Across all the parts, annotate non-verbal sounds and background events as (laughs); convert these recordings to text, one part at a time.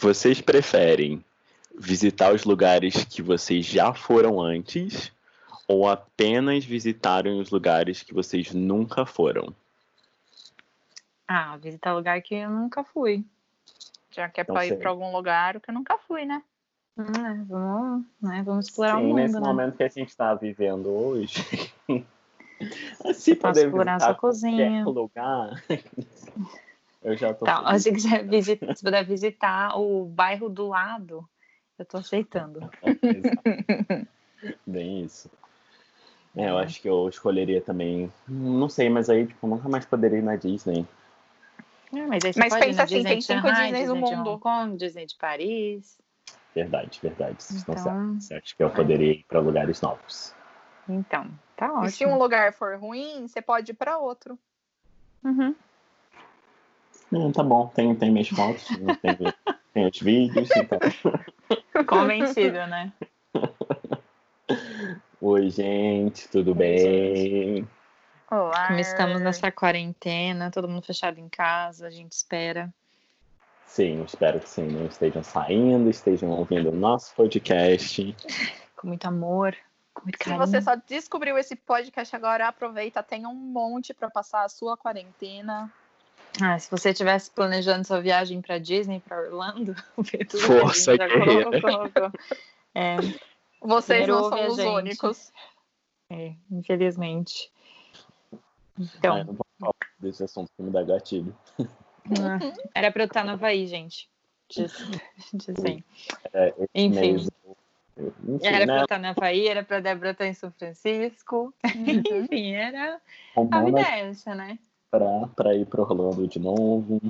Vocês preferem visitar os lugares que vocês já foram antes ou apenas visitarem os lugares que vocês nunca foram? Ah, visitar lugar que eu nunca fui. Já que é Então, pra ir pra algum lugar que eu nunca fui, né? Hum, é, vamos, né, vamos explorar o Sim, mundo, nesse né? momento que a gente está vivendo hoje. (laughs) Se Posso poder explorar visitar sua cozinha. qualquer lugar. (laughs) Eu já tô Tá, feliz. se quiser visitar, se puder visitar o bairro do lado, eu tô aceitando. (laughs) (laughs) Bem isso. É, eu acho que eu escolheria também. Não sei, mas aí, tipo, nunca mais poderia ir na Disney. É, mas aí você Mas pensa assim, Disney tem cinco no Disney de mundo. Hong Kong, Disney de Paris. Verdade, verdade. Vocês estão Então- certos. Você acha que eu poderia ir para lugares novos? Então, tá E se ótimo. um lugar for ruim, você pode ir pra outro. Uhum. Hum, tá bom, tem, tem minhas fotos, tem, tem os vídeos. Então... (laughs) Convencido, né? Oi, gente, tudo Oi, bem? Olá. Como estamos nessa quarentena, todo mundo fechado em casa, a gente espera. Sim, espero que sim, não estejam saindo, estejam ouvindo o nosso podcast. Com muito amor, com muito Se carinho. você só descobriu esse podcast agora, aproveita, tem um monte pra passar a sua quarentena. Ah, se você estivesse planejando sua viagem para Disney, para Orlando, (laughs) tudo Força, que colocou, colocou. É, Vocês Primeiro não são os gente. únicos. é, infelizmente. Então, eu não vou falar desse assunto que me dá gatilho. ah, era para eu estar no Havaí, gente. Diz, (laughs) diz assim. É, Enfim. eu- Enfim, Era para eu né? estar no Havaí, era para Débora estar em São Francisco. (laughs) Enfim, era. A vida Romana é essa, né? Pra, pra ir pro Orlando de novo.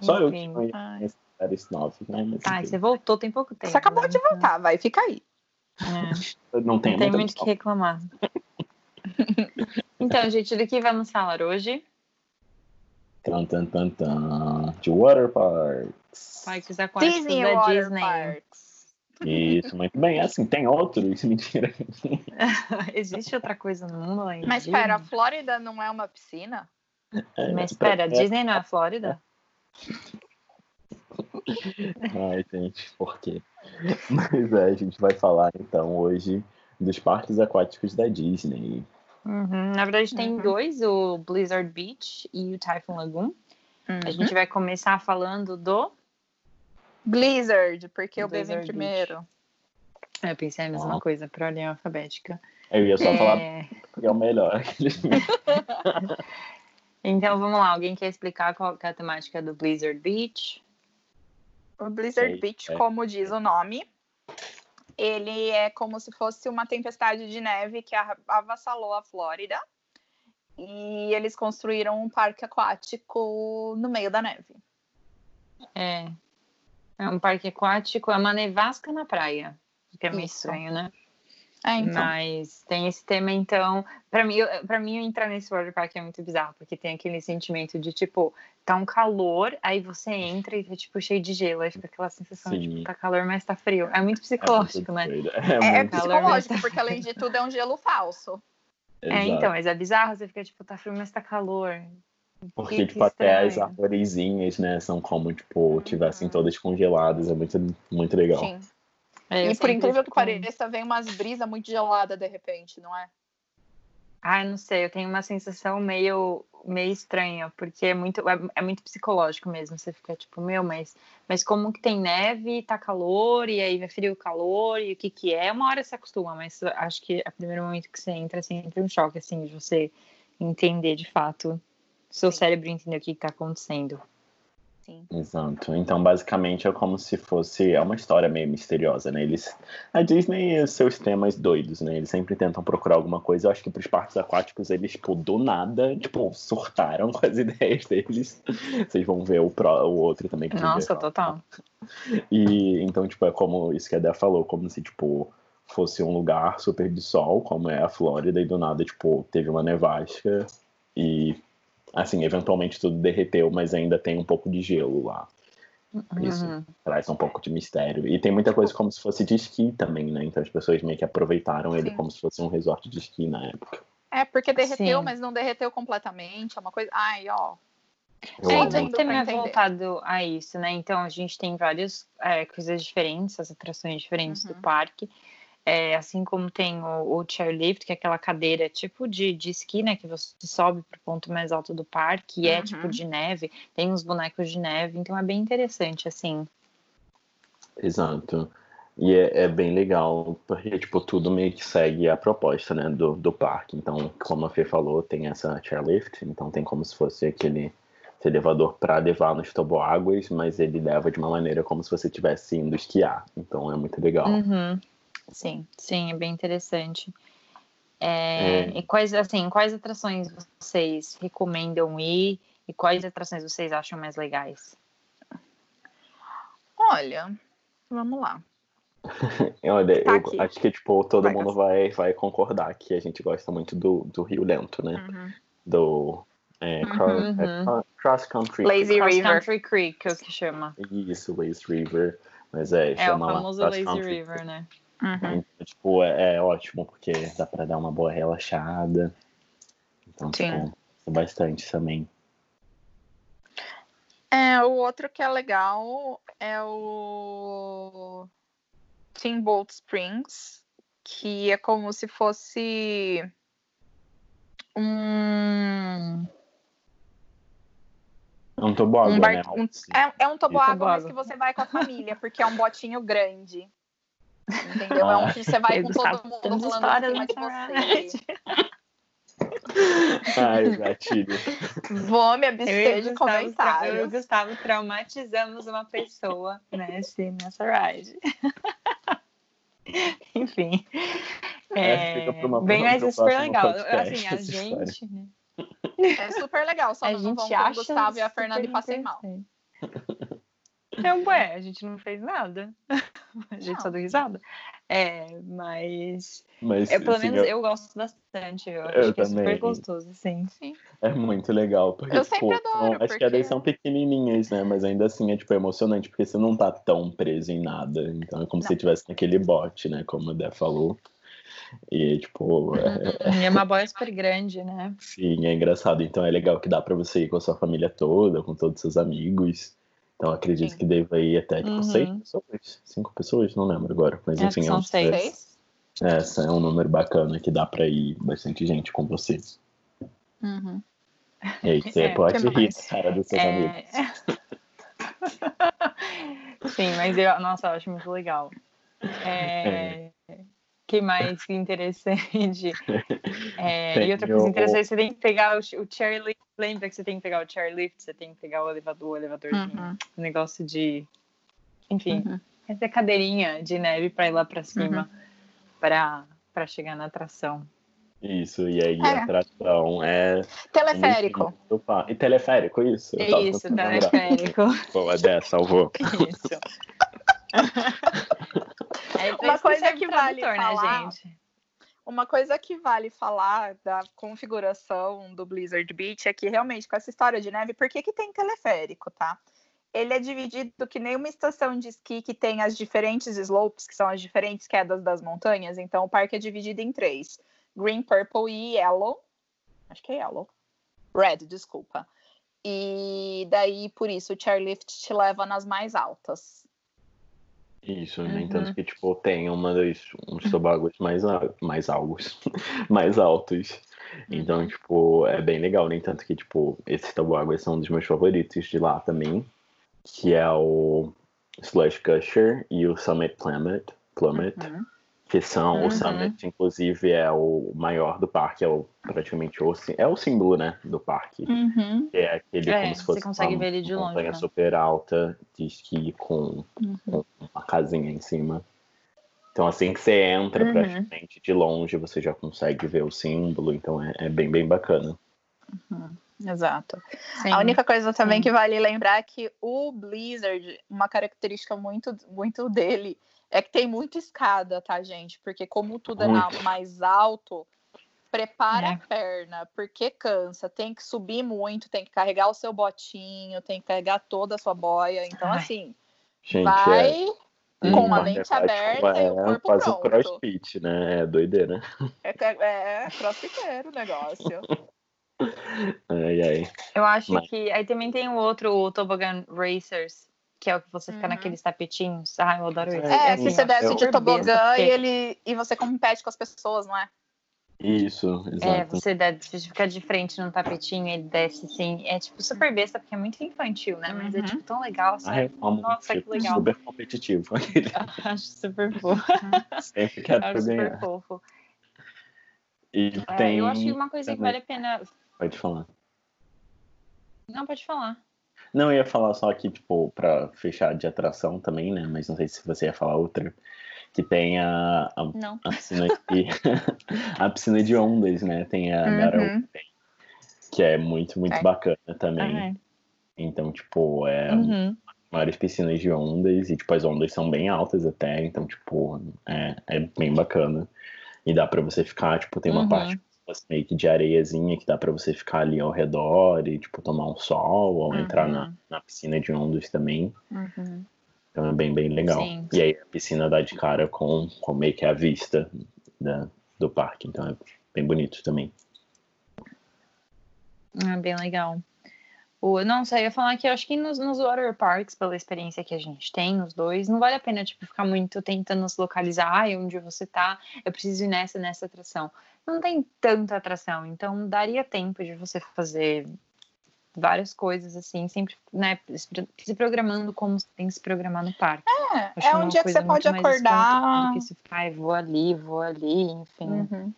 Só eu que Enfim. não ia Ai. lugares novos, né? Mas, Ai, enfim, você voltou tem pouco tempo. Você acabou né? de voltar, vai, fica aí. É. não tem, Não tem muito o que reclamar. então, gente, do que vamos falar hoje? Tan, tan, tan, tan. De Water Parks. Parques aquáticos Disney da Water Disney. Parks. Isso, muito bem. Assim, tem outros. (laughs) Mentira. (laughs) Existe outra coisa no mundo além Mas pera, a? Flórida não é uma piscina? É, Mas pra- pera, Disney não é a Flórida? (laughs) Ai, gente, por quê? Mas é, a gente vai falar então hoje dos parques aquáticos da Disney. Uhum. Na verdade, tem Uhum. dois, o Blizzard Beach e o Typhoon Lagoon. A Uhum. gente vai começar falando do... Blizzard, porque eu bebi Blizzard primeiro. Eu pensei a mesma Ó. coisa, por ordem alfabética. Eu ia só falar É, que é o melhor. (laughs) Então, vamos lá. Alguém quer explicar qual que é a temática do Blizzard Beach? O Blizzard Sei, Beach, é. como diz o nome, ele é como se fosse uma tempestade de neve que avassalou a Flórida. E eles construíram um parque aquático no meio da neve. É. É um parque aquático, é uma nevasca na praia. Que é meio Isso. estranho, né? É, então. Mas tem esse tema, então. Pra mim, eu- pra mim, entrar nesse water park é muito bizarro, porque tem aquele sentimento de, tipo, tá um calor, aí você entra e tá, tipo, cheio de gelo. Aí fica aquela sensação de, Sim. tipo, tá calor, mas tá frio. É muito psicológico, né? É, É, é muito psicológico, porque além de tudo é um gelo falso. É, então, mas é bizarro, você fica, tipo, tá frio, mas tá calor. Porque, que tipo, até as arvorezinhas, né, são como, tipo, tivessem todas congeladas. É muito, muito legal. Sim. É, E por incrível que pareça, vem umas brisas muito geladas de repente, não é? Ah, não sei, eu tenho uma sensação meio, meio estranha, porque é muito, é, é muito psicológico mesmo. Você fica tipo, meu, mas, mas como que tem neve, tá calor, e aí vai frio calor, e o que que é? Uma hora você acostuma, mas acho que a primeiro momento que você entra, assim, entra um choque, assim, de você entender de fato, seu Sim. cérebro entender o que que tá acontecendo. Exato. Então, basicamente, é como se fosse. É uma história meio misteriosa, né? Eles. A Disney e os seus temas doidos, né? Eles sempre tentam procurar alguma coisa. Eu acho que pros parques aquáticos, eles, tipo, do nada, tipo, surtaram (laughs) com as ideias deles. Vocês vão ver o, pro, o outro também. que Nossa, tiver. total. E então, tipo, é como isso que a Dé falou, como se, tipo, fosse um lugar super de sol, como é a Flórida, e do nada, tipo, teve uma nevasca e, assim, eventualmente tudo derreteu, mas ainda tem um pouco de gelo lá. Isso Uhum. traz um pouco de mistério. E tem muita coisa como se fosse de esqui também, né? Então as pessoas meio que aproveitaram ele Sim. como se fosse um resort de esqui na época. É, porque derreteu, Sim. mas não derreteu completamente. É uma coisa. Ai, ó. Eu É, então é entender. voltado a isso, né? Então a gente tem várias é, coisas diferentes, as atrações diferentes do Uhum. parque. É, assim como tem o, o chairlift, que é aquela cadeira tipo de, de esqui, né? Que você sobe pro ponto mais alto do parque e é Uhum. tipo de neve, tem uns bonecos de neve, então é bem interessante, assim. Exato. E é, é bem legal, porque, tipo, tudo meio que segue a proposta, né, do, do parque. Então, como a Fê falou, tem essa chairlift, então tem como se fosse aquele elevador para levar nos toboáguas, mas ele leva de uma maneira como se você estivesse indo esquiar. Então, é muito legal. Uhum. Sim, sim, é bem interessante. É, É. E quais, assim, quais atrações vocês recomendam ir e quais atrações vocês acham mais legais? Olha, vamos lá. (laughs) Olha, Tá eu aqui. acho que, tipo, todo Vai, mundo vai, vai concordar que a gente gosta muito do, do Rio Lento, né? Uhum. Do é, Uhum. cro- é, Uhum. cro- cross country. Lazy Cross River. Country Creek, é o que chama. Isso, Lazy River. Mas é, É o chama lá famoso cross Lazy country. River, né? Uhum. Então, tipo, é, é ótimo, porque dá pra dar uma boa relaxada. Então, Sim. tipo, gosto bastante também. É, o outro que é legal é o Steamboat Springs, que é como se fosse um, É um toboágua, um né? barco. um- é, é um toboágua, mas Toboágua. que você vai com a família, porque é um botinho grande. Entendeu? É um Ah. que você vai Eu com todo mundo rolando história em cima de dessa você. (laughs) Ai, gatilho. Vou me Eu abster de Gustavo, tra- eu e o. Gustavo traumatizamos uma pessoa nesse, nessa ride. (laughs) Enfim. É, É, bem, mas é super legal. podcast Assim, a gente, né? É super legal, só a não gente vão com o acha Gustavo e a Fernanda e passem mal. Então, ué, a gente não fez nada. (laughs) A gente Não. só deu risada. É, mas Mas, eu, pelo assim, menos eu- eu gosto bastante. Eu, Eu acho que é super gostoso, sim. é muito legal. Porque, Eu tipo, sempre adoro, são- as porque- quedas são pequenininhas, né? Mas ainda assim é, tipo, emocionante, porque você não tá tão preso em nada. Então é como se você Não. estivesse naquele bote, né? Como o Dé falou. E, tipo, é, E é uma boia super grande, né? Sim, é engraçado. Então é legal que dá pra você ir com a sua família toda, com todos os seus amigos. Então acredito Sim. que deva ir até tipo Uhum. seis pessoas, cinco pessoas, não lembro agora. Mas que enfim, é são um- seis. É, essa é um número bacana que dá pra ir bastante gente com você. Uhum. E aí você (laughs) É, pode rir mais? cara dos seus amigos. (laughs) Sim, mas eu, nossa, eu acho muito legal. É, que mais interessante? (laughs) É, Tem e outra coisa interessante, você tem que pegar o, o chairlift. Lembra que você tem que pegar o chairlift, você tem que pegar o elevador, o elevadorzinho, Uhum. o negócio de. Enfim, Uhum. essa cadeirinha de neve pra ir lá pra cima pra, pra chegar na atração. Isso, e aí É. a atração é. Teleférico. E teleférico, isso? Isso, teleférico. Boa, Dé, salvou. (laughs) Isso. (laughs) É Uma coisa que vale falar- né, gente? Uma coisa que vale falar da configuração do Blizzard Beach é que realmente com essa história de neve, por que, que tem teleférico, tá? Ele é dividido que nem uma estação de esqui que tem as diferentes slopes, que são as diferentes quedas das montanhas. Então o parque é dividido em três: Green, Purple e Yellow. Acho que é Yellow. Red, desculpa. E daí, por isso, o chairlift te leva nas mais altas. Isso, Uhum. entanto que, tipo, tem uma dos, uns toboáguas mais, a- mais altos, (laughs) mais altos. Então, tipo, é bem legal, no entanto que, tipo, esses toboáguas são um dos meus favoritos de lá também, que é o Slush Gusher e o Summit Plummet, Plummet Uhum. Que são Uhum. o Summit, inclusive, é o maior do parque, é o, praticamente o, é o símbolo, né, do parque. Uhum. que é aquele É, como se você fosse consegue uma ver ele de longe, montanha né? super alta de esqui com, Uhum. com uma casinha em cima. Então assim que você entra Uhum. praticamente de longe, você já consegue ver o símbolo, então é, é bem, bem bacana. Exato. Sim. A única coisa também sim. que vale lembrar é que o Blizzard, uma característica muito, muito dele, é que tem muita escada, tá, gente? Porque como tudo é na- mais alto, prepara É. a perna, porque cansa. Tem que subir muito, tem que carregar o seu botinho, tem que carregar toda a sua boia. Então, Ai. assim, Gente, vai é, com a é mente prático, aberta e o corpo um pronto. crossfit, né? É doideira. É, é, é crossfiteiro o negócio. (laughs) Ai, ai. Eu acho Mas- que. Aí também tem o outro, o Toboggan Racers, que é o que você fica Uhum. naqueles tapetinhos. Ah, eu adoro isso. É, Sim, que você desce de tobogã porque- e, ele, e você compete com as pessoas, não é? Isso, É, exato. você, dá, você fica de frente num tapetinho, ele desce assim. É tipo super besta, porque é muito infantil, né? Mas é Uhum. tipo tão legal. Ah, Sabe? eu amo, Nossa, que tipo, legal. super competitivo. (laughs) (laughs) Acho super fofo. (laughs) Sempre quero Acho super ganhar. fofo. E É, tem. eu acho que uma coisa que vale a pena. Pode falar. Não, pode falar. Não, eu ia falar só aqui, tipo, pra fechar de atração também, né? Mas não sei se você ia falar outra. Que tem a, a, Não. a piscina de. (laughs) a piscina de ondas, né? Tem a Uhum. que é muito, muito É. bacana também. Ah, Então, tipo, é uhum. várias piscinas de ondas e, tipo, as ondas são bem altas até, então, tipo, é, é bem bacana. E dá pra você ficar, tipo, tem uma Uhum. parte meio que de areiazinha que dá pra você ficar ali ao redor e, tipo, tomar um sol ou entrar na, Uhum. na piscina de ondas também. Uhum. Então é bem, bem legal. Sim. E aí a piscina dá de cara com, com meio que a vista da, do parque, então é bem bonito também. Ah, bem legal. O, não, só ia falar que eu acho que nos, nos water parks, pela experiência que a gente tem, os dois, não vale a pena, tipo, ficar muito tentando se localizar, ai, onde você tá, eu preciso ir nessa, nessa atração. Não tem tanta atração, então daria tempo de você fazer várias coisas, assim, sempre, né, se pro- se programando como você tem que se programar no parque. É, Acho é um dia que coisa você pode acordar. Que se ficar, vou ali, vou ali, enfim. Uhum.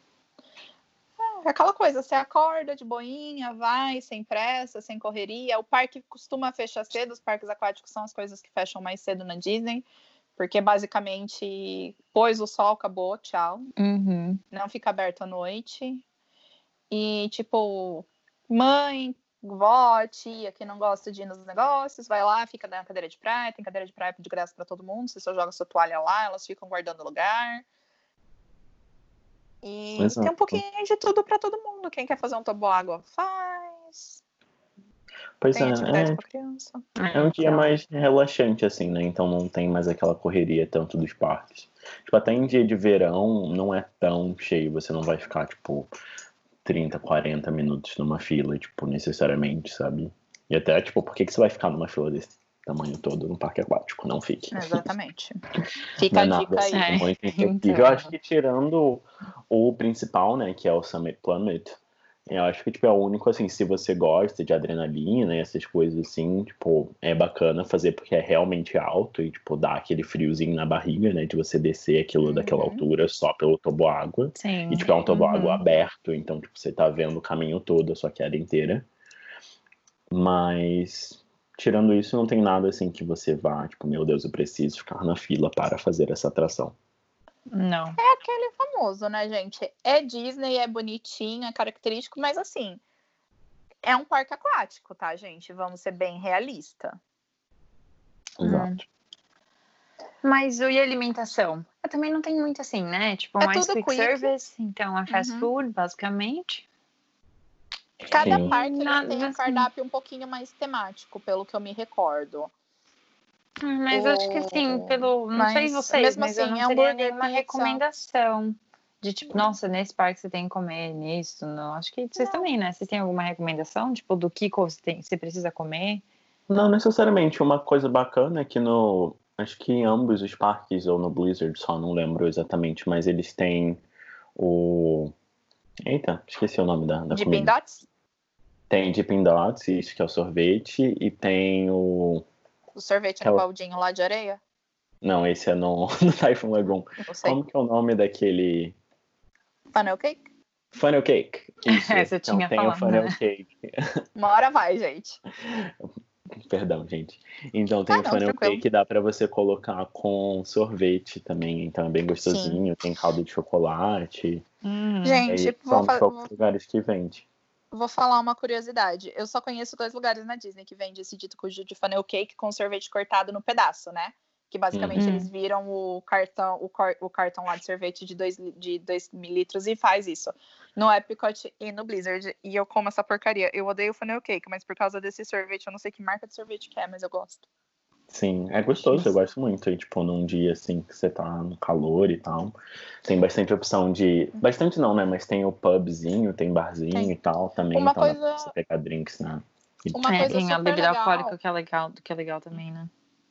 É aquela coisa, você acorda de boinha, vai, sem pressa, sem correria. O parque costuma fechar cedo, os parques aquáticos são as coisas que fecham mais cedo na Disney, porque basicamente pôs o sol, acabou, tchau. Uhum. Não fica aberto à noite. E, tipo, mãe, vó, tia que não gosta de ir nos negócios, vai lá, fica na cadeira de praia, tem cadeira de praia de graça para todo mundo, você só joga sua toalha lá, elas ficam guardando lugar. E Exato. tem um pouquinho de tudo para todo mundo. Quem quer fazer um toboágua faz. Pois tem é, é, criança. é um dia Então, mais relaxante, assim, né? Então não tem mais aquela correria tanto dos parques. Tipo, até em dia de verão não é tão cheio, você não vai ficar, tipo, 30, 40 minutos numa fila, tipo, necessariamente, sabe? E até, tipo, por que, que você vai ficar numa fila desse tamanho todo no parque aquático? Não fique. Exatamente. (laughs) Fica Não é a dica nada aí. assim, É, então. Eu acho que tirando o principal, né, que é o Summit Plummet, eu acho que tipo, é o único, assim, se você gosta de adrenalina e essas coisas assim, tipo, é bacana fazer porque é realmente alto e, tipo, dá aquele friozinho na barriga, né, de você descer aquilo daquela Uhum. altura só pelo toboágua. Sim. E, tipo, é um toboágua Uhum. aberto, então, tipo, você tá vendo o caminho todo, a sua queda inteira. Mas, tirando isso, não tem nada, assim, que você vá, tipo, meu Deus, eu preciso ficar na fila para fazer essa atração. Não. É aquele famoso, né, gente? É Disney, é bonitinho, é característico, mas assim, é um parque aquático, tá, gente? Vamos ser bem realista. Exato. Mas e alimentação? Eu também não tem muito assim, né? Tipo, É mais tudo quick, quick. service, então é fast Uhum. food, basicamente. Cada Sim. parque tem um assim. cardápio um pouquinho mais temático, pelo que eu me recordo. Hum, Mas eu acho que assim, O- pelo. Não mas sei vocês, mesmo mas eu assim, não teria hambúrguer, nenhuma pizza. recomendação. De tipo, nossa, nesse parque você tem que comer nisso. Não. Acho que vocês Não. também, né? Vocês têm alguma recomendação? Tipo, do que você, tem, você precisa comer? Não necessariamente. Uma coisa bacana é que no. Acho que em ambos os parques, ou no Blizzard, só não lembro exatamente, mas eles têm o. Eita, esqueci o nome da, da De comida. Pindots, Tem Dippin' Dots, isso que é o sorvete, e tem o. o sorvete É no baldinho lá de areia. Não, esse é no, (laughs) no Typhoon Lagoon. Como que é o nome daquele. Funnel cake? Funnel Cake. Isso. É, você então, tinha tem o falado, Funnel né? Cake. Uma hora vai, gente. (laughs) Perdão, gente. Então tem Ah, o não, funnel tranquilo. cake dá pra você colocar com sorvete também, então é bem gostosinho, tem caldo de chocolate. Hum. Gente, vou, são fa- de poucos lugares que vende. Vou falar uma curiosidade. Eu só conheço dois lugares na Disney que vende esse dito cujo de funnel cake com sorvete cortado no pedaço, né? Que basicamente Uhum. eles viram o cartão, o, cor- o cartão lá de sorvete de 2 de dois mililitros e faz isso. No Epcot e no Blizzard. E eu como essa porcaria. Eu odeio funnel cake, mas por causa desse sorvete, eu não sei que marca de sorvete que é, mas eu gosto. Sim, é gostoso, eu gosto muito. E, tipo, num dia assim que você tá no calor e tal. Tem bastante opção de. Bastante não, né? Mas tem o pubzinho, tem barzinho tem. e tal também. Uma então coisa... dá pra você pegar drinks, né? Uma é, tem a bebida alcoólica que é legal, que é legal também, né?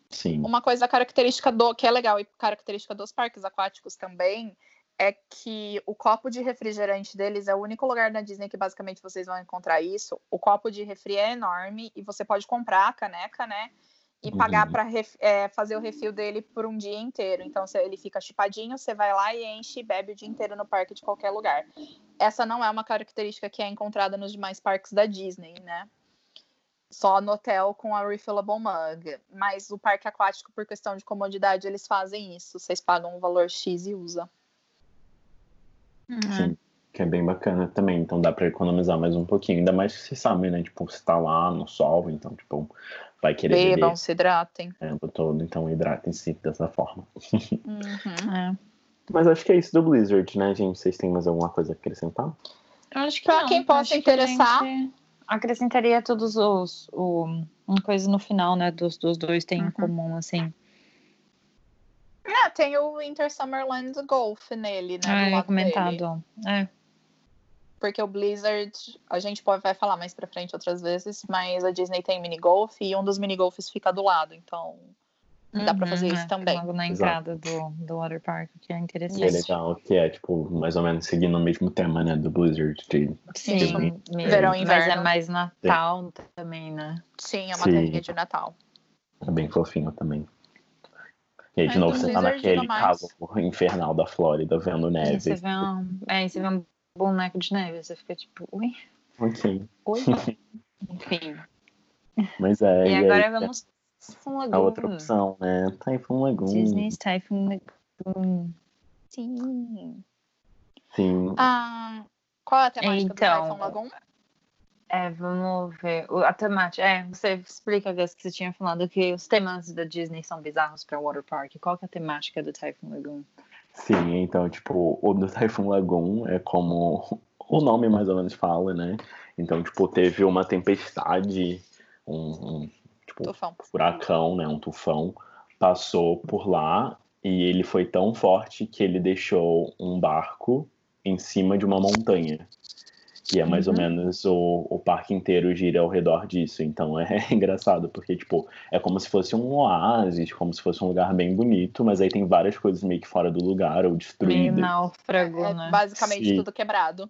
Sim. Uma coisa característica do que é legal e característica dos parques aquáticos também é que o copo de refrigerante deles é o único lugar na Disney que basicamente vocês vão encontrar isso. O copo de refri é enorme e você pode comprar a caneca, né? E pagar uhum. para é, fazer o refil dele por um dia inteiro. Então ele fica chipadinho, você vai lá e enche e bebe o dia inteiro no parque de qualquer lugar. Essa não é uma característica que é encontrada nos demais parques da Disney, né? Só no hotel com a refillable mug. Mas o parque aquático, por questão de comodidade, eles fazem isso. Vocês pagam um valor X e usa. Uhum. Sim, que é bem bacana também. Então dá para economizar mais um pouquinho. Ainda mais que você sabe, né? Tipo, você tá lá no sol, então, tipo, vai querer Bebam, beber se hidratem. o tempo todo. Então hidratem-se dessa forma. Uhum. É. Mas acho que é isso do Blizzard, né, gente? Vocês têm mais alguma coisa a acrescentar? Eu acho que pra não. quem possa interessar. Acrescentaria todos os. O, uma coisa no final, né? Dos, dos dois tem Uhum. em comum, assim. É, tem o Winter Summerland Golf nele, né? do Ah, é lado dele. comentado. É. Porque o Blizzard, a gente pode, vai falar mais pra frente outras vezes, mas a Disney tem mini golf e um dos mini golfs fica do lado, então dá pra fazer Uhum, isso é, também. Logo na entrada do, do Water Park, que é Que é interessante. legal, que é, tipo, mais ou menos seguindo o mesmo tema, né, do Blizzard. De... Sim, Tipo, mesmo. verão e Mas é inverno. mais Natal também, né? Sim, é uma terrinha de Natal. É bem fofinho também. E aí, de Mas novo, você tá naquele calor infernal da Flórida, vendo E neve. você vê um, é, e você vê um boneco de neve, você fica tipo, ui, Ok. oi. (laughs) Enfim. Mas é. E e agora aí, vamos Typhoon A Lagoon. outra opção, né? Typhoon Lagoon. Disney's Typhoon Lagoon. Sim. Sim. Ah, qual é a temática Então, do Typhoon Lagoon? É, vamos ver. O- A temática. É, você explica, Gus, que você tinha falado que os temas da Disney são bizarros para Water Park. Qual que é a temática do Typhoon Lagoon? Sim, então, tipo, o do Typhoon Lagoon é como (laughs) o nome mais ou menos fala, né? Então, tipo, teve uma tempestade, um, um, tipo, Tufão. furacão, né? Um tufão, passou por lá e ele foi tão forte que ele deixou um barco em cima de uma montanha. E é mais ou Uhum. menos o, o parque inteiro gira ao redor disso. Então é (laughs) engraçado, porque, tipo, é como se fosse um oásis, como se fosse um lugar bem bonito, mas aí tem várias coisas meio que fora do lugar ou Meio destruídas. náufrago, É né? basicamente Sim. tudo quebrado.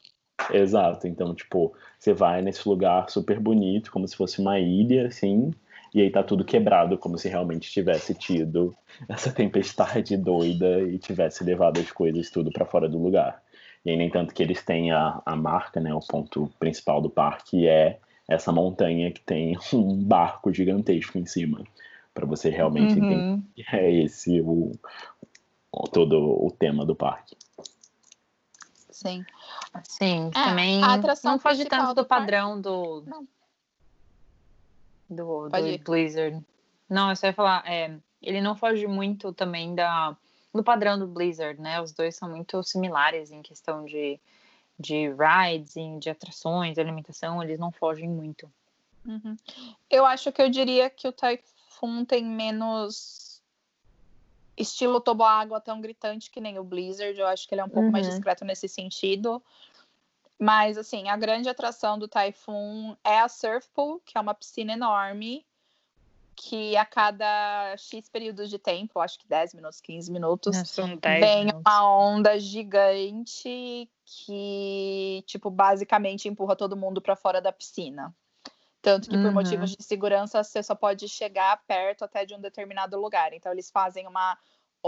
Exato. Então, tipo, você vai nesse lugar super bonito, como se fosse uma ilha, assim, e aí tá tudo quebrado, como se realmente tivesse tido (laughs) essa tempestade doida e tivesse levado as coisas tudo pra fora do lugar. E aí, nem tanto que eles têm a, a marca, né, o ponto principal do parque é essa montanha que tem (laughs) um barco gigantesco em cima, Pra você realmente entender Uhum. que é esse o, o- todo o tema do parque. Sim. Sim, É, também a atração não foge tanto do, do padrão do, Não. do, do ir. Blizzard. Não, eu só ia falar, é, ele não foge muito também da, do padrão do Blizzard, né? Os dois são muito similares em questão de, de rides, de atrações, alimentação, eles não fogem muito. Uhum. Eu acho que eu diria que o Typhoon tem menos estilo toboágua tão gritante que nem o Blizzard. Eu acho que ele é um pouco mais Uhum. discreto nesse sentido. Mas, assim, a grande atração do Typhoon é a Surf Pool, que é uma piscina enorme, que a cada X períodos de tempo, acho que 10 minutos, 15 minutos, 10 vem minutos. uma onda gigante que, tipo, basicamente empurra todo mundo para fora da piscina. Tanto que, por Uhum. motivos de segurança, você só pode chegar perto até de um determinado lugar. Então, eles fazem uma.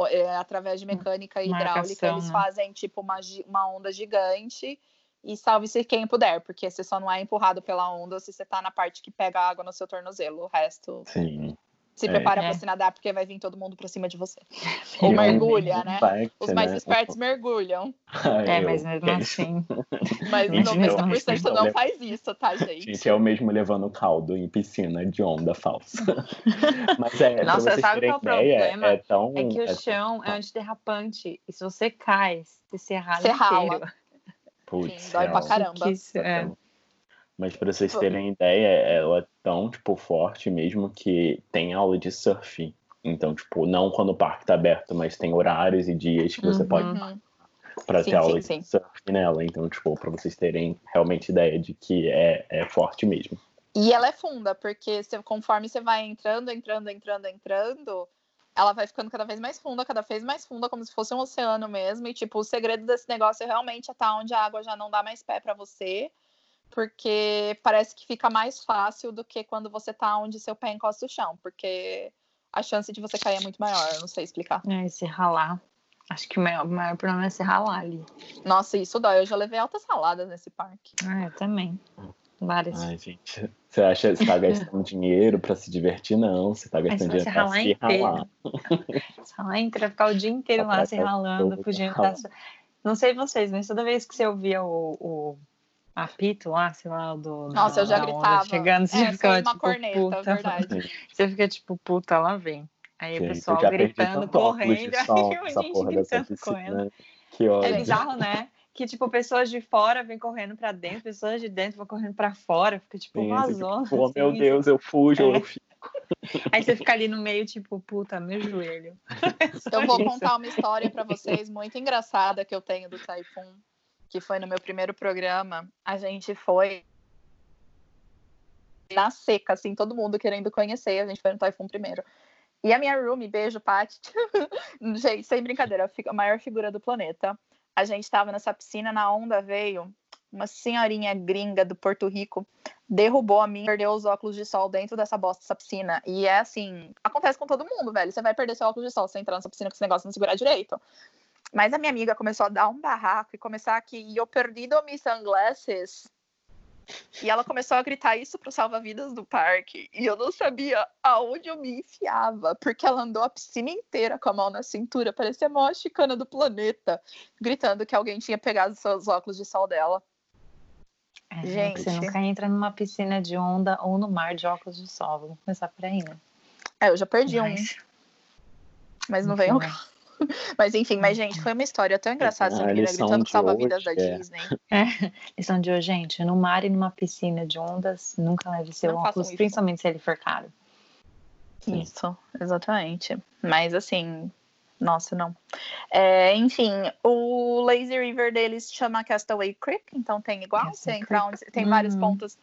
é, através de mecânica hidráulica, Marcação, eles né? fazem, tipo, uma, uma onda gigante. E salve-se quem puder, porque você só não é empurrado pela onda se você tá na parte que pega água no seu tornozelo. O resto, Sim. se É. prepara É. pra se nadar, porque vai vir todo mundo pra cima de você. (laughs) Ou é mergulha, né? impact, Os mais né? espertos mergulham. (laughs) É, Eu- mas mesmo assim. (laughs) Mas Gente, 90% então, não né? faz isso, tá, gente? Gente, é o mesmo levando caldo em piscina de onda falsa. Mas é, Nossa, vocês sabe qual é o ideia, problema? é tão... É que o é- chão é antiderrapante. E se você cai, você se rala Você rala. Putz, Sim, dói pra real. caramba. É. Mas para vocês terem ideia, ela é tão, tipo, forte mesmo que tem aula de surf. Então, tipo, não quando o parque tá aberto, mas tem horários e dias que você Uhum. pode para Sim, ter aula sim, de sim. surf nela. Então, tipo, para vocês terem realmente ideia de que é, é forte mesmo. E ela é funda, porque você- conforme você vai entrando, entrando, entrando, entrando, ela vai ficando cada vez mais funda, cada vez mais funda, como se fosse um oceano mesmo. E, tipo, o segredo desse negócio é realmente estar onde a água já não dá mais pé pra você, porque parece que fica mais fácil do que quando você tá onde seu pé encosta o chão, porque a chance de você cair é muito maior, eu não sei explicar. É, se ralar. Acho que o maior, o maior problema é se ralar ali. Nossa, isso dói. Eu já levei altas saladas nesse parque. Ah, eu também. Várias. Ai, gente. (laughs) Você acha que você tá gastando dinheiro para se divertir? Não, você tá Aí gastando dinheiro pra ralar se inteiro. ralar. (laughs) Se ralar inteiro, ficar o dia inteiro lá se ralando, fugindo da... Não sei vocês, mas toda vez que você ouvia o, o apito lá, sei lá, do. Nossa, da- eu já gritava. Chegando, você É, uma tipo, corneta, puta. verdade. (laughs) Você fica tipo, puta, lá vem. Aí o Gente, pessoal já perdi gritando, correndo, aí a gente gritando, correndo. Que ódio. É bizarro, né? Que, tipo, pessoas de fora vêm correndo pra dentro, pessoas de dentro vão correndo pra fora, fica, tipo, uma zona. Pô, meu assim. Deus, eu fujo, É. eu fico. (laughs) Aí você fica ali no meio, tipo, puta, meu joelho. (laughs) Eu vou contar uma história pra vocês muito engraçada que eu tenho do Typhoon, que foi no meu primeiro programa. A gente foi na seca, assim, todo mundo querendo conhecer. A gente foi no Typhoon primeiro. E a minha roomie, beijo, Paty. (laughs) gente, sem brincadeira, a maior figura do planeta. A gente tava nessa piscina, na onda veio uma senhorinha gringa do Porto Rico, derrubou a mim, perdeu os óculos de sol dentro dessa bosta dessa piscina. E é assim, acontece com todo mundo, velho. Você vai perder seu óculos de sol se você entrar nessa piscina com esse negócio não segurar direito. Mas a minha amiga começou a dar um barraco e começar aqui, e eu perdido mis sunglasses. E ela começou a gritar isso pro salva-vidas do parque. E eu não sabia aonde eu me enfiava, porque ela andou a piscina inteira com a mão na cintura, parecia a maior chicana do planeta, gritando que alguém tinha pegado os seus óculos de sol dela. É, Gente. Você nunca entra numa piscina de onda ou no mar de óculos de sol. Vamos começar por aí, né? É, eu já perdi um, Mas, mas não enfim, veio. né? (laughs) Mas enfim, mas gente, foi uma história tão engraçada essa A menina lição gritando salva-vidas da é- Disney. (laughs) Lição de hoje, gente, no mar e numa piscina de ondas, nunca leve seu Não óculos, principalmente se ele for caro. Isso, exatamente. Mas assim, nossa, não. É, enfim, o Lazy River deles chama Castaway Creek, então tem igual, você entra onde tem vários Uhum. pontos.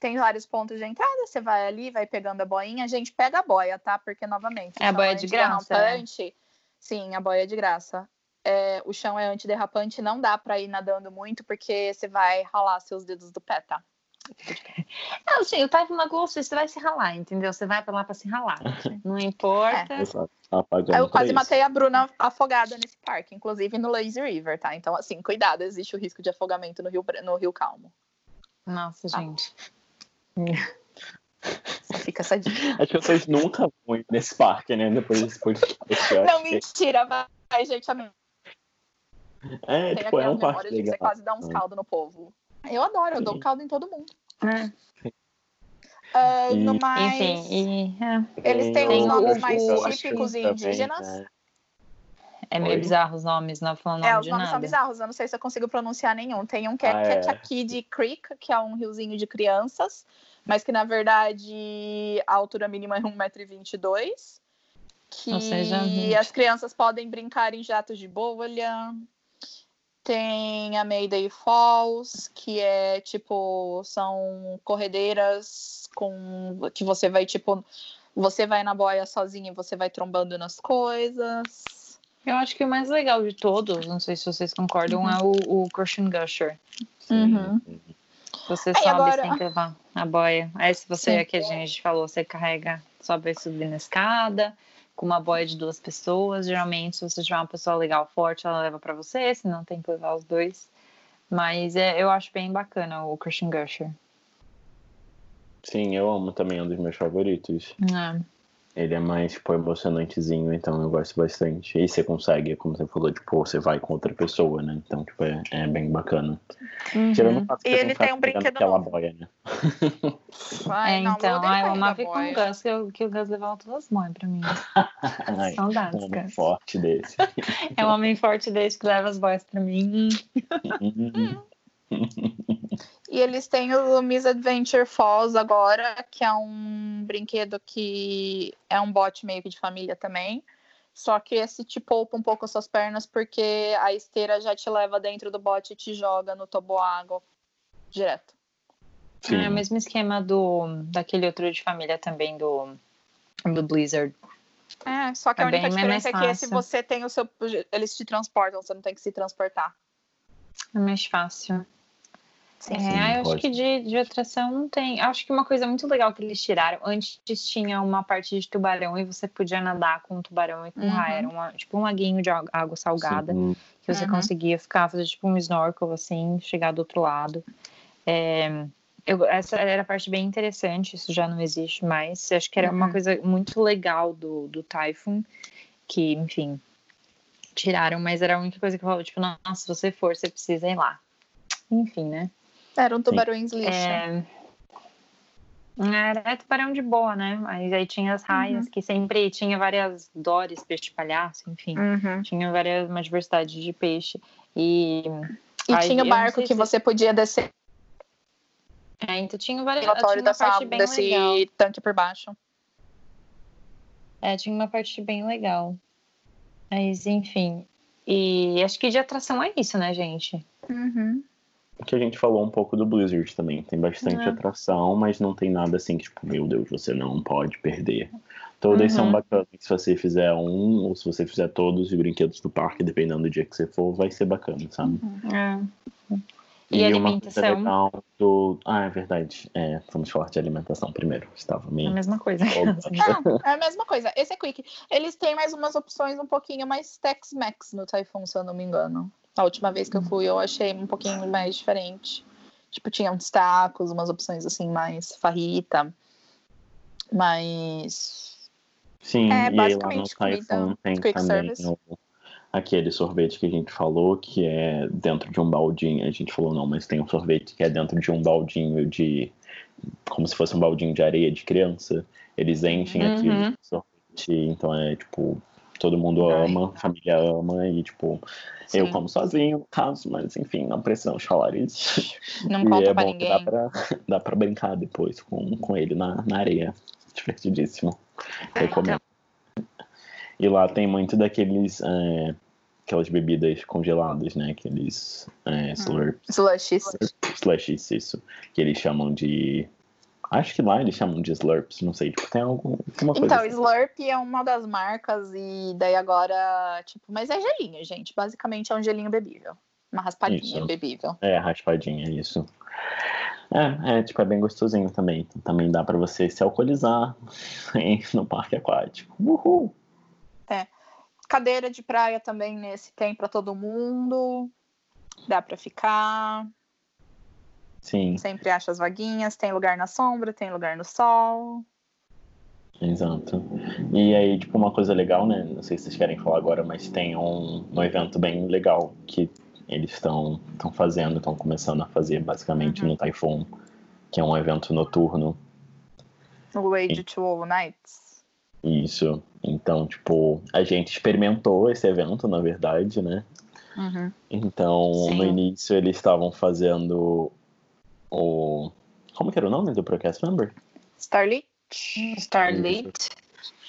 Tem vários pontos de entrada, você vai ali, vai pegando a boinha. Gente, pega a boia, tá? Porque, novamente, É a boia de graça, né? antiderrapante. Sim, a boia é de graça. É, o chão é antiderrapante, não dá pra ir nadando muito, porque você vai ralar seus dedos do pé, tá? (laughs) Não, sim, o Typhoon Lagoon, você vai se ralar, entendeu? Você vai pra lá pra se ralar. (laughs) Não importa. Exato, pagando Aí eu quase matei a Bruna afogada nesse parque, inclusive no Lazy River, tá? Então, assim, cuidado, existe o risco de afogamento no Rio, no Rio Calmo. Nossa, Tá. gente. Só fica essa dica. Acho que vocês nunca vão ir nesse parque, né? Depois desse podcast. Não, mentira, vai, gente. Amigo. É, Tem tipo, é aquelas um parque que você legal. quase dá uns caldo no povo. Eu adoro, eu dou Sim. caldo em todo mundo. É. E- no mais, Enfim, e, é, eles têm os nomes o- mais o- típicos e também, indígenas. né? é meio Oi? bizarro os nomes, não falando É, os de nomes são nada. bizarros, eu não sei se eu consigo pronunciar nenhum. Tem um que é Ah, é. Ketchakid Creek, que é um riozinho de crianças, mas que na verdade a altura mínima é 1,22m. Que Ou seja, gente. as crianças podem brincar em jatos de bolha. Tem a Mayday Falls, que é tipo, são corredeiras com que você vai tipo, você vai na boia sozinho e você vai trombando nas coisas. Eu acho que o mais legal de todos, não sei se vocês concordam, Uhum. é o, o Crushing Gusher. Sim. Uhum. Você Aí sobe agora- sem levar a boia. Aí se você, Sim. é que a gente falou, você carrega, sobe e subir na escada, com uma boia de duas pessoas. Geralmente, se você tiver uma pessoa legal, forte, ela leva pra você, se não tem que levar os dois. Mas é, eu acho bem bacana o Crushing Gusher. Sim, eu amo também, é um dos meus favoritos. É. Ele é mais, tipo, emocionantezinho, então eu gosto bastante. E você consegue, como você falou, tipo, você vai com outra pessoa, né? Então, tipo, é, é bem bacana. Tirando o fato que Uhum. E ele tem um pegando brinquedo aquela novo. boia, né? (laughs) Ai, É, não, então, eu odeio ah, eu amava com o. Gus, que, eu- que o Gus levava todas as boias pra mim. (laughs) Ai, Saudades, um Gus. forte desse. (laughs) É um homem forte desde que leva as boias pra mim. E eles têm o Miss Adventure Falls agora, que é um brinquedo que é um bote meio que de família também. Só que esse te poupa um pouco as suas pernas, porque a esteira já te leva dentro do bote e te joga no toboágua direto. Sim. É o mesmo esquema do daquele outro de família também, do, do Blizzard. É, só que é a única diferença é que esse você tem o seu. Eles te transportam, você não tem que se transportar. É mais fácil. Sim, é, sim, eu acho que de, de atração não tem. Acho que uma coisa muito legal que eles tiraram, antes tinha uma parte de tubarão e você podia nadar com um tubarão e com uhum. raia. Era uma, tipo um laguinho de água salgada sim. que você uhum. conseguia ficar, fazer tipo um snorkel assim, chegar do outro lado. É, eu, essa era a parte bem interessante, isso já não existe mais. Acho que era uhum. uma coisa muito legal do, do Typhoon, que, enfim, tiraram, mas era a única coisa que eu falava, tipo, nossa, se você for, você precisa ir lá. Enfim, né? Eram tubarões lixa. É... Era tubarão de boa, né? Mas aí tinha as raias, uhum. que sempre tinha várias dores, peixe palhaço, enfim. Uhum. Tinha várias, uma diversidade de peixe. E, e aí, tinha o barco que se... você podia descer é, então tinha várias tinha uma parte bem desse legal. tanque por baixo. É, tinha uma parte bem legal. Mas, enfim. E acho que de atração é isso, né, gente? Uhum. Que a gente falou um pouco do Blizzard também. Tem bastante é. atração, mas não tem nada assim que, tipo, meu Deus, você não pode perder. Todas uhum. são bacanas. Se você fizer um, ou se você fizer todos os brinquedos do parque, dependendo do dia que você for, vai ser bacana, sabe? Uhum. E, e alimentação? Do... Ah, é verdade. É, vamos falar de alimentação primeiro. Estava meio... É a mesma coisa. (laughs) Não, (laughs) é a mesma coisa. Esse é quick. Eles têm mais umas opções um pouquinho mais Tex-Mex no Typhoon, se eu não me engano. A última vez que eu fui, eu achei um pouquinho mais diferente. Tipo, tinha uns tacos, umas opções assim, mais farrita. Mas... Sim, é, e aí lá no Typhoon tem também service. o aquele sorvete que a gente falou, que é dentro de um baldinho. A gente falou, não, mas tem um sorvete que é dentro de um baldinho de. como se fosse um baldinho de areia de criança. Eles enchem uhum. aquilo de sorvete, então é tipo. Todo mundo Ai. ama, família ama, e tipo, Sim. eu como sozinho, caso, mas enfim, não precisamos falar isso. Não (laughs) e conta é pra ninguém. Dá pra, (laughs) dá pra brincar depois com, com ele na, na areia. Divertidíssimo. É, Recomendo. E lá tem muito daqueles. É, aquelas bebidas congeladas, né? Aqueles é, hum. slurps. Slushies. Slushies, isso. Que eles chamam de. Acho que lá eles chamam de slurps, não sei, tipo, tem algum, alguma coisa. Então, assim. slurp é uma das marcas, e daí agora, tipo, mas é gelinho, gente. Basicamente é um gelinho bebível. Uma raspadinha isso. bebível. É, raspadinha, isso. É, é, tipo, é bem gostosinho também. Então, também dá para você se alcoolizar (laughs) no parque aquático. Uhul! É. Cadeira de praia também nesse tem para todo mundo. Dá para ficar. Sim. Sempre acha as vaguinhas, tem lugar na sombra, tem lugar no sol. Exato. E aí, tipo, uma coisa legal, né? Não sei se vocês querem falar agora, mas tem um, um evento bem legal que eles estão fazendo, estão começando a fazer basicamente uhum. no Typhoon, que é um evento noturno. O Age to Nights. Isso. Então, tipo, a gente experimentou esse evento, na verdade, né? Uhum. Então, Sim. no início eles estavam fazendo o. Como que era o nome do Procast Member? Starlit. Starlit.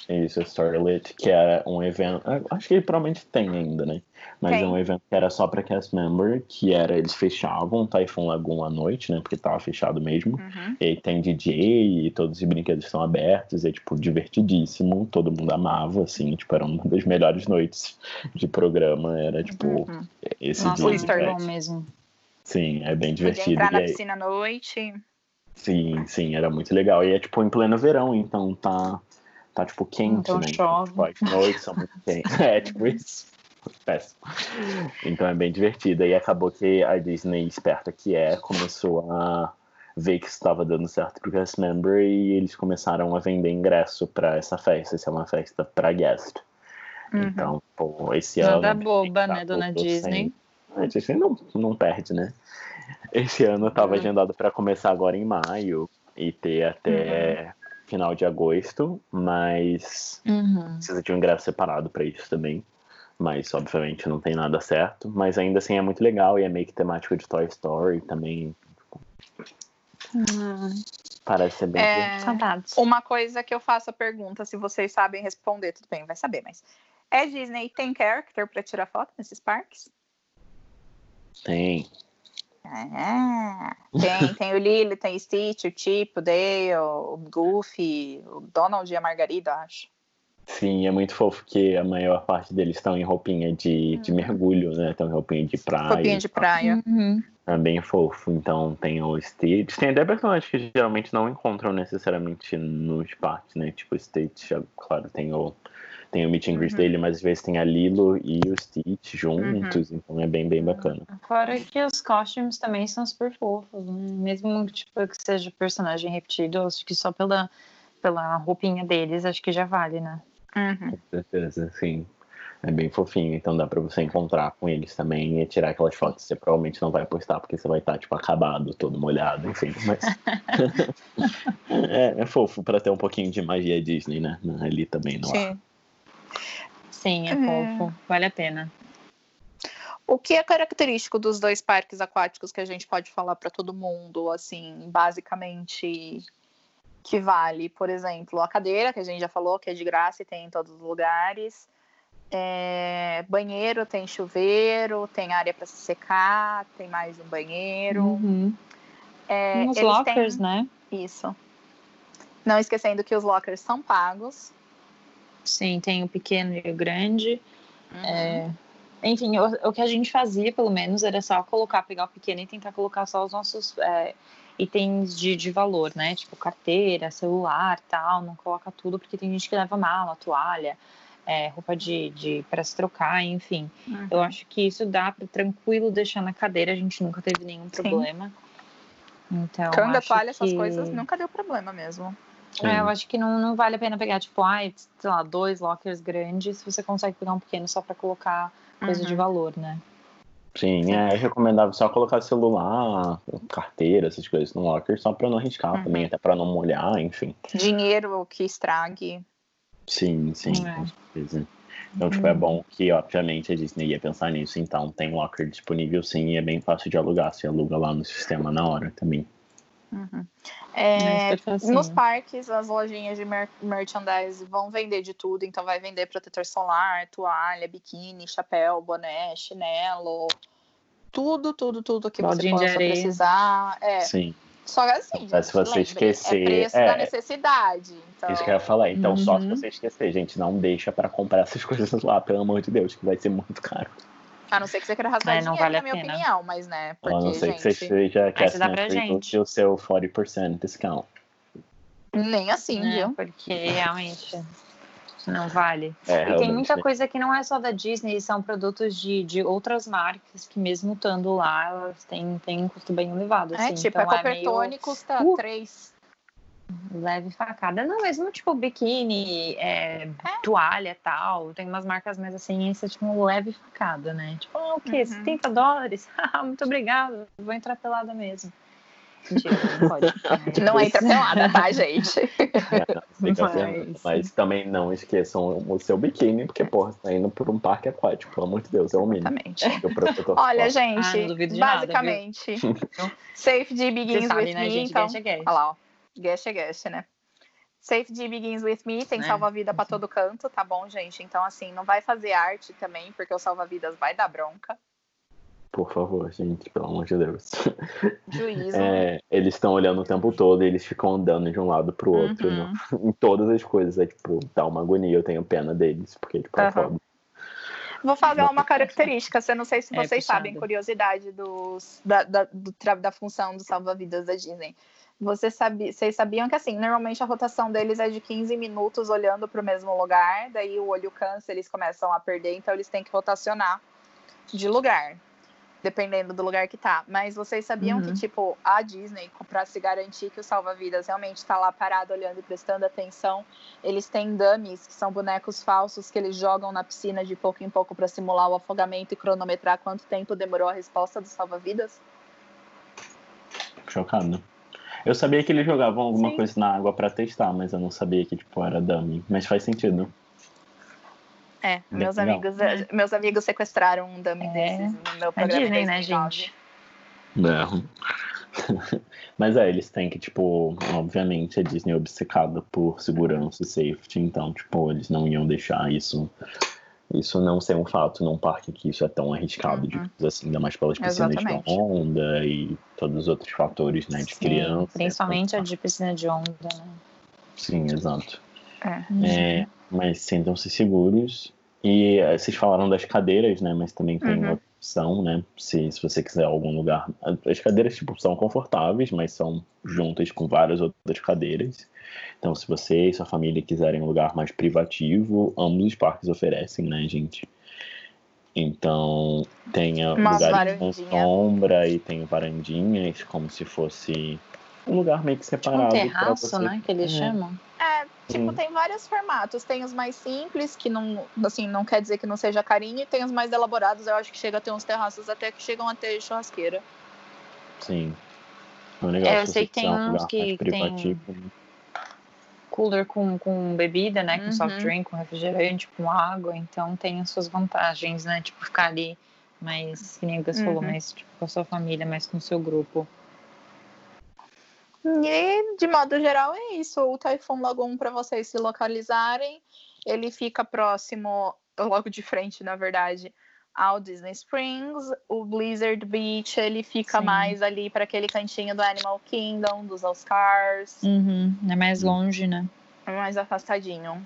Isso, Starlit, que era um evento. Acho que ele provavelmente tem ainda, né? Mas tem. é um evento que era só para cast member, que era eles fechavam o Typhoon Lagoon à noite, né? Porque tava fechado mesmo. Uhum. E tem DJ e todos os brinquedos estão abertos, é tipo divertidíssimo, todo mundo amava, assim, tipo, era uma das melhores noites de programa, era tipo uhum. esse Nossa, dia. bom mesmo. Sim, é bem divertido. Podia entrar na piscina à noite. Sim, sim, era muito legal. E é tipo em pleno verão, então tá tá tipo quente, então né? Chove. Então, tipo, as noites são muito quentes. (laughs) É, tipo isso. Péssimo. Então é bem divertido. E acabou que a Disney, esperta que é, começou a ver que estava dando certo pro guest member e eles começaram a vender ingresso para essa festa. Essa é uma festa para guest. Uhum. Então, pô, esse Nada ano. boba, né, dona Disney? Sem... A Disney não, não perde, né? Esse ano estava uhum. agendado para começar agora em maio e ter até uhum final de agosto, mas uhum. precisa de um ingresso separado para isso também. Mas, obviamente, não tem nada certo. Mas ainda assim é muito legal e é meio que temático de Toy Story também. Hum, Parece ser bem. É, saudades. Uma coisa que eu faço a pergunta, se vocês sabem responder, tudo bem, vai saber, mas é Disney tem character para tirar foto nesses parques? Tem. Ah, tem, (laughs) tem o Lily, tem o Stitch, o Chip, o Dale, o Goofy, o Donald e a Margarida, acho. Sim, é muito fofo que a maior parte deles estão em roupinha de, de mergulho, né? Estão em roupinha de praia. Roupinha de praia. Uhum. É bem fofo. Então tem o Stitch. Tem até personagens que geralmente não encontram necessariamente nos parques, né? Tipo o Stitch, claro, tem o, tem o meet and greet Uhum. dele, mas às vezes tem a Lilo e o Stitch juntos. Então é bem, bem bacana. Fora que os costumes também são super fofos, né? Mesmo tipo, que seja personagem repetido, acho que só pela, pela roupinha deles, acho que já vale, né? Uhum. Com certeza, sim. É bem fofinho, então dá pra você encontrar com eles também e tirar aquelas fotos. Você provavelmente não vai postar porque você vai estar, tipo, acabado, todo molhado, enfim. Mas. (laughs) (laughs) é, é fofo pra ter um pouquinho de magia Disney, né? Ali também no ar. Sim. Sim, é, É. fofo, vale a pena. O que é característico dos dois parques aquáticos que a gente pode falar para todo mundo, assim, basicamente que vale? Por exemplo, a cadeira, que a gente já falou, que é de graça e tem em todos os lugares. É, banheiro, tem chuveiro, tem área para se secar, tem mais um banheiro. Uhum. É, os lockers, têm- né? Isso. Não esquecendo que os lockers são pagos. Sim, tem o pequeno e o grande. Uhum. É, enfim, o, o que a gente fazia, pelo menos, era só colocar, pegar o pequeno e tentar colocar só os nossos é, itens de, de valor, né? Tipo carteira, celular, tal. Não coloca tudo, porque tem gente que leva mala, toalha, é, roupa de, de para se trocar, enfim. Uhum. Eu acho que isso dá para tranquilo deixar na cadeira. A gente nunca teve nenhum Sim. problema. Então, Canga, toalha, essas que- coisas, nunca deu problema mesmo. É, eu acho que não, não vale a pena pegar, tipo, ai, sei lá, dois lockers grandes, se você consegue pegar um pequeno só para colocar coisa de Uhum. valor, né? Sim, é recomendável só colocar celular, carteira, essas coisas no locker, só pra não arriscar Uhum. também, até pra não molhar, enfim. Dinheiro que estrague. Sim, sim, É. com certeza. Então, tipo, é bom que, obviamente, a Disney ia pensar nisso, então tem locker disponível sim, e é bem fácil de alugar, você aluga lá no sistema na hora também. Uhum. É, É, nos parques, as lojinhas de mer merchandise vão vender de tudo, então vai vender protetor solar, toalha, biquíni, chapéu, boné, chinelo, tudo, tudo, tudo que Baldinho você possa precisar. É, Sim, só assim, Mas se você lembrem, esquecer, é preço é. da necessidade. Então, isso que eu ia falar. Então, só se Uhum. você esquecer, gente, não deixa pra comprar (laughs) essas coisas lá, pelo amor de Deus, que vai ser muito caro. A não ser que você queira rasgar É, dinheiro, vale na a minha pena. opinião, mas né, A porque, não ser que você gente, esteja Aí você dá pra gente. o seu 40% discount. nem assim, É, viu? porque realmente não vale. É, E tem muita né? coisa que não é só da Disney, são produtos de, de outras marcas que mesmo estando lá, elas têm, têm um custo bem elevado. É, assim, tipo, então a é meio Coppertone custa Uh! 3. Leve facada. Não, mesmo tipo biquíni, é, toalha tal, tem umas marcas mais assim, esse é tipo um leve facada, né? Tipo, ah, o quê? Uhum. 70 dólares? (laughs) Ah, Muito obrigada, vou entrar pelada mesmo. Mentira, não pode. (laughs) Não entra pelada, tá, (laughs) gente? É, fica Mas-. Mas também não esqueçam o seu biquíni, porque, porra, você tá indo por um parque aquático, pelo amor de Deus, é o mínimo. Olha. Ah, gente, de nada, viu? basicamente, Safety begins Você sabe, with né, me, gente? então... É. Olha lá, ó. Guess é guess, né? Safety begins with me, tem É, salva-vida pra sim. todo canto, tá bom, gente? Então, assim, não vai fazer arte também, porque o salva-vidas vai dar bronca. Por favor, gente, pelo amor de Deus. (laughs) Juízo. É, eles estão olhando o tempo todo e eles ficam andando de um lado pro outro. Uhum. no- (laughs) em todas as coisas. É tipo, dá uma agonia, eu tenho pena deles, porque, tipo, é Aham. foda. Vou fazer uma característica, eu não sei se É vocês puxado. sabem, curiosidade dos, da, da, do da função do salva-vidas da Disney. Vocês, sabi, vocês sabiam que, assim, normalmente a rotação deles é de 15 minutos olhando para o mesmo lugar, daí o olho cansa, eles começam a perder, então eles têm que rotacionar de lugar, dependendo do lugar que tá. Mas vocês sabiam Uhum. que, tipo, a Disney, para se garantir que o salva-vidas realmente está lá parado, olhando e prestando atenção, eles têm dummies, que são bonecos falsos que eles jogam na piscina de pouco em pouco para simular o afogamento e cronometrar quanto tempo demorou a resposta do salva-vidas? Chocado. Eu sabia que eles jogavam alguma Sim. coisa na água pra testar, mas eu não sabia que, tipo, era dummy. Mas faz sentido. É, meus Legal. amigos, meus amigos sequestraram um dummy É. desses no meu É programa em Disney, né, 2009. gente? É. (laughs) Mas é, eles têm que, tipo, obviamente a Disney é obcecada por segurança e safety, então, tipo, eles não iam deixar isso isso não ser um fato num parque que isso é tão arriscado, uhum. de, assim, ainda mais pelas piscinas Exatamente. de onda e todos os outros fatores, né, de Sim, criança. Principalmente a de piscina de onda, né? Sim, exato. É. É, mas sentam-se seguros. E eh, vocês falaram das cadeiras, né? Mas também tem uhum. Opção, né? Se, se você quiser algum lugar. As cadeiras, tipo, são confortáveis, mas são juntas com várias outras cadeiras. Então, se você e sua família quiserem um lugar mais privativo, ambos os parques oferecem, né, gente? Então, tem lugares com sombra e tem varandinhas, como se fosse um lugar meio que separado. Tipo um terraço, você... né, que eles é. chamam. É, tipo, tem vários formatos. Tem os mais simples, que não, assim, não quer dizer que não seja carinho, e tem os mais elaborados, eu acho que chega a ter uns terraços até que chegam a ter churrasqueira. Sim. É é, eu sei que tem uns que tem cooler com, com bebida, né? Com uhum. soft drink, com refrigerante, com água. Então tem as suas vantagens, né? Tipo, ficar ali mais, que nem o Gus uhum. falou, mais tipo, com a sua família, mais com o seu grupo. E, de modo geral, é isso. O Typhoon Lagoon, para vocês se localizarem, ele fica próximo, logo de frente, na verdade, ao Disney Springs. O Blizzard Beach, ele fica Sim. mais ali para aquele cantinho do Animal Kingdom, dos Oscars. Uhum. É mais longe, né? É mais afastadinho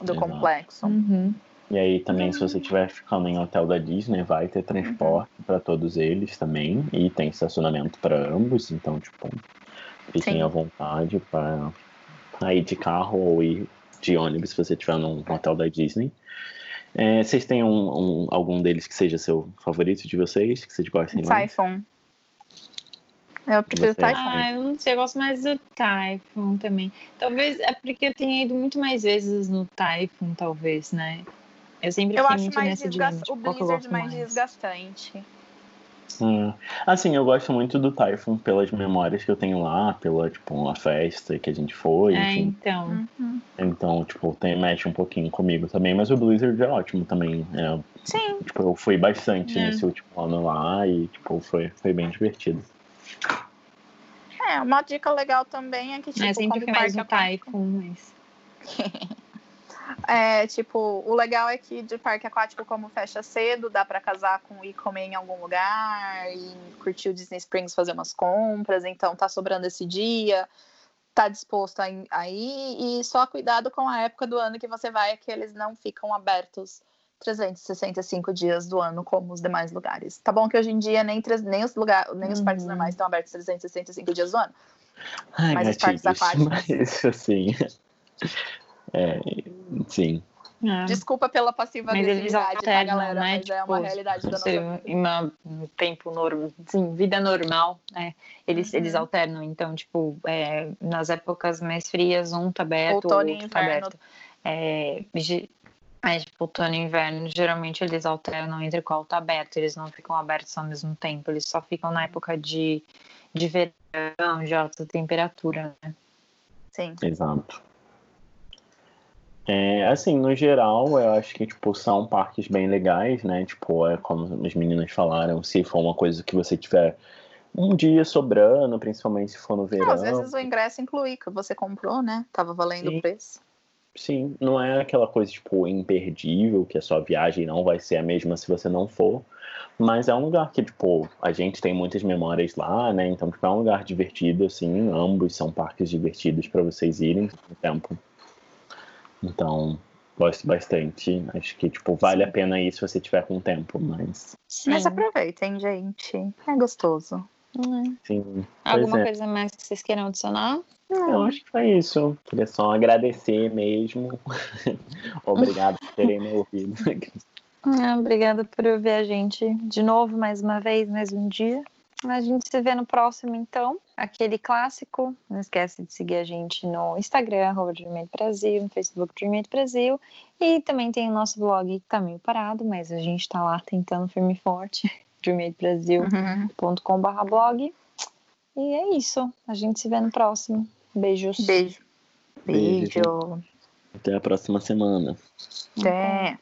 do Exato. complexo. Uhum. E aí também, se você estiver ficando em hotel da Disney, vai ter transporte uhum. para todos eles também. E tem estacionamento para ambos, então, tipo, fiquem Sim. à vontade para ir de carro ou ir de ônibus se você estiver num hotel da Disney. É, vocês têm um, um, algum deles que seja seu favorito de vocês, que vocês gostem mais? Typhoon. Eu prefiro Você? Typhoon. Ah, eu não sei, eu gosto mais do Typhoon também. Talvez é porque eu tenha ido muito mais vezes no Typhoon, talvez, né? Eu sempre eu acho muito mais nessa desgast... de, o Blizzard mais, mais desgastante. Hum. Assim, eu gosto muito do Typhoon pelas memórias que eu tenho lá, pela, tipo, a festa que a gente foi, é, enfim. então. Uhum. Então, tipo, tem, mexe um pouquinho comigo também, mas o Blizzard é ótimo também. É, Sim. Tipo, eu fui bastante é. nesse último ano lá e, tipo, foi, foi bem divertido. É, uma dica legal também é que, tipo, é, sempre como mais no Typhoon, mas... (laughs) É, tipo, o legal é que de parque aquático, como fecha cedo, dá para casar com ir comer em algum lugar e curtir o Disney Springs, fazer umas compras. Então, tá sobrando esse dia, tá disposto a ir. E só cuidado com a época do ano que você vai, é que eles não ficam abertos 365 dias do ano como os demais lugares. Tá bom que hoje em dia nem, nem os, lugar, nem os parques uhum. normais estão abertos 365 dias do ano. Ai, mas os parques aquáticos. (laughs) Mas, assim, é, sim. É. Desculpa pela passiva mas eles alternam, tá, galera, né? mas tipo, é uma tipo, realidade da nossa vida. Em uma, um tempo normal, sim, vida normal, né? Eles, uhum. eles alternam, então, tipo, é, nas épocas mais frias, um tá aberto, outono outro tá aberto. É, mas, tipo, outono e inverno, geralmente eles alternam entre qual tá aberto, eles não ficam abertos ao mesmo tempo, eles só ficam na época de, de verão, de alta temperatura, né? Sim. Exato. É, assim, no geral, eu acho que, tipo, são parques bem legais, né? Tipo, é como as meninas falaram, se for uma coisa que você tiver um dia sobrando, principalmente se for no verão. Não, às vezes o ingresso inclui, que você comprou, né? Tava valendo o preço. Sim, não é aquela coisa, tipo, imperdível, que a sua viagem não vai ser a mesma se você não for. Mas é um lugar que, tipo, a gente tem muitas memórias lá, né? Então, tipo, é um lugar divertido, assim. Ambos são parques divertidos para vocês irem no tempo então, gosto bastante. Acho que, tipo, vale Sim. a pena ir se você tiver com tempo, mas... Sim. Mas aproveitem, gente. É gostoso. Sim. Alguma é. coisa mais que vocês queiram adicionar? Não. Eu acho que foi isso. Queria só agradecer mesmo. (laughs) Obrigado por terem me ouvido. (laughs) Ah, obrigada por ouvir a gente de novo, mais uma vez, mais um dia. A gente se vê no próximo, então. Aquele clássico. Não esquece de seguir a gente no Instagram, arroba Brasil, no Facebook Dreammate Brasil. E também tem o nosso blog que tá meio parado, mas a gente tá lá tentando firme e forte. (laughs) dreammatebrasil.com.br blog. E é isso. A gente se vê no próximo. Beijos. Beijo. Beijo. Beijo. Até a próxima semana. Até.